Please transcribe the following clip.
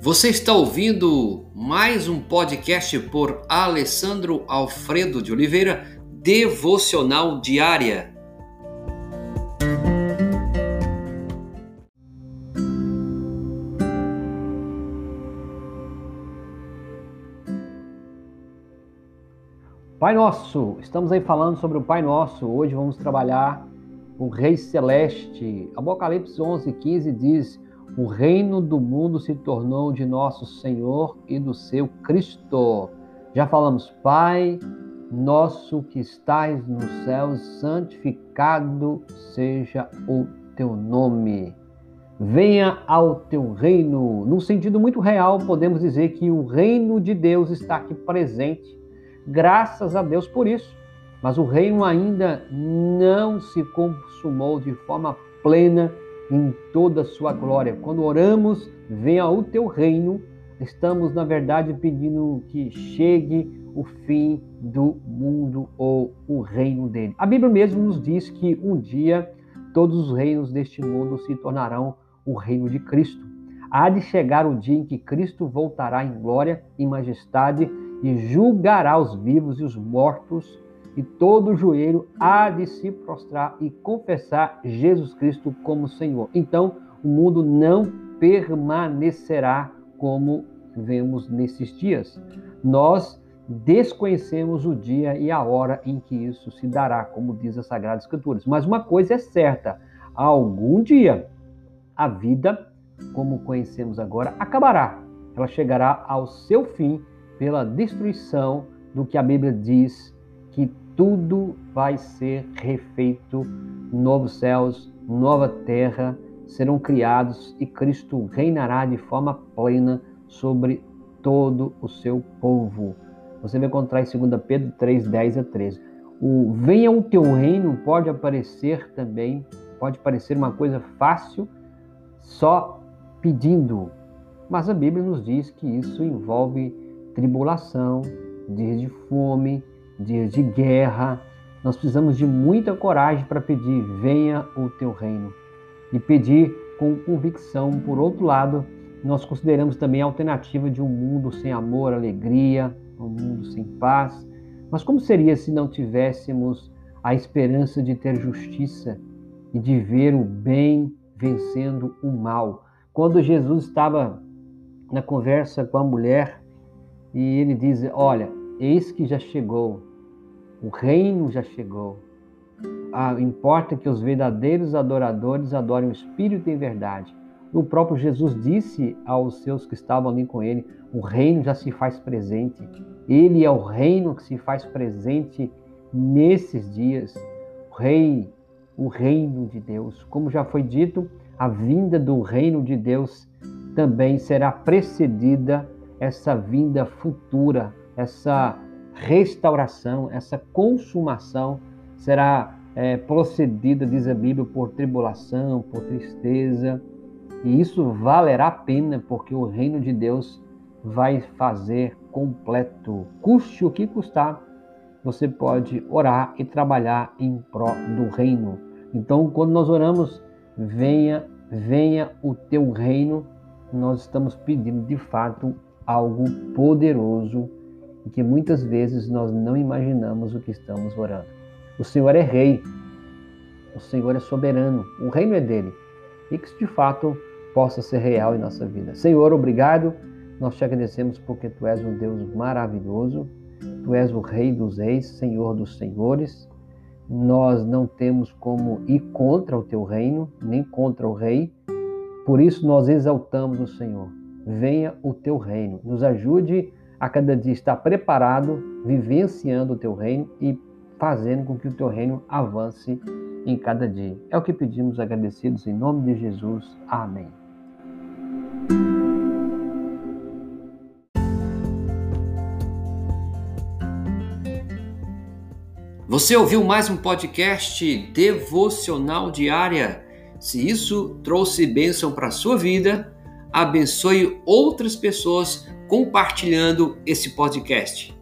Você está ouvindo mais um podcast por Alessandro Alfredo de Oliveira, Devocional Diária. Pai Nosso, estamos aí falando sobre o Pai Nosso. Hoje vamos trabalhar o Rei Celeste. Apocalipse 11, 15 diz: O reino do mundo se tornou de nosso Senhor e do seu Cristo. Já falamos, Pai nosso que estais nos céus, santificado seja o teu nome. Venha ao teu reino. Num sentido muito real, podemos dizer que o reino de Deus está aqui presente. Graças a Deus por isso mas o reino ainda não se consumou de forma plena em toda a sua glória. Quando oramos, venha o teu reino, estamos na verdade pedindo que chegue o fim do mundo ou o reino dele. A Bíblia mesmo nos diz que um dia todos os reinos deste mundo se tornarão o reino de Cristo. Há de chegar o dia em que Cristo voltará em glória e majestade e julgará os vivos e os mortos e todo joelho há de se prostrar e confessar Jesus Cristo como Senhor. Então, o mundo não permanecerá como vemos nesses dias. Nós desconhecemos o dia e a hora em que isso se dará, como diz a Sagrada Escritura. Mas uma coisa é certa: algum dia a vida, como conhecemos agora, acabará. Ela chegará ao seu fim pela destruição do que a Bíblia diz que tudo vai ser refeito, novos céus, nova terra serão criados e Cristo reinará de forma plena sobre todo o seu povo. Você vai encontrar em 2 Pedro 3, 10 a 13. O venha o teu reino pode aparecer também, pode parecer uma coisa fácil, só pedindo. Mas a Bíblia nos diz que isso envolve tribulação, dias de fome, dias de guerra. Nós precisamos de muita coragem para pedir: venha o teu reino. E pedir com convicção. Por outro lado, nós consideramos também a alternativa de um mundo sem amor, alegria, um mundo sem paz. Mas como seria se não tivéssemos a esperança de ter justiça e de ver o bem vencendo o mal? Quando Jesus estava na conversa com a mulher e ele diz: Olha, eis que já chegou o reino já chegou. Ah, importa que os verdadeiros adoradores adorem o Espírito em verdade. O próprio Jesus disse aos seus que estavam ali com ele: o reino já se faz presente. Ele é o reino que se faz presente nesses dias. O rei, o reino de Deus. Como já foi dito, a vinda do reino de Deus também será precedida essa vinda futura, essa restauração, essa consumação será é, procedida, diz a Bíblia, por tribulação, por tristeza. E isso valerá a pena, porque o reino de Deus vai fazer completo. Custe o que custar, você pode orar e trabalhar em prol do reino. Então, quando nós oramos, venha, venha o teu reino, nós estamos pedindo de fato algo poderoso e que muitas vezes nós não imaginamos o que estamos orando. O Senhor é rei, o Senhor é soberano, o reino é dele. E que isso de fato possa ser real em nossa vida. Senhor, obrigado. Nós te agradecemos porque tu és um Deus maravilhoso. Tu és o Rei dos Reis, Senhor dos Senhores. Nós não temos como ir contra o teu reino, nem contra o Rei. Por isso nós exaltamos o Senhor. Venha o teu reino. Nos ajude a cada dia estar preparado, vivenciando o teu reino e fazendo com que o teu reino avance em cada dia. É o que pedimos agradecidos em nome de Jesus. Amém. Você ouviu mais um podcast devocional diária? Se isso trouxe bênção para a sua vida, abençoe outras pessoas compartilhando esse podcast.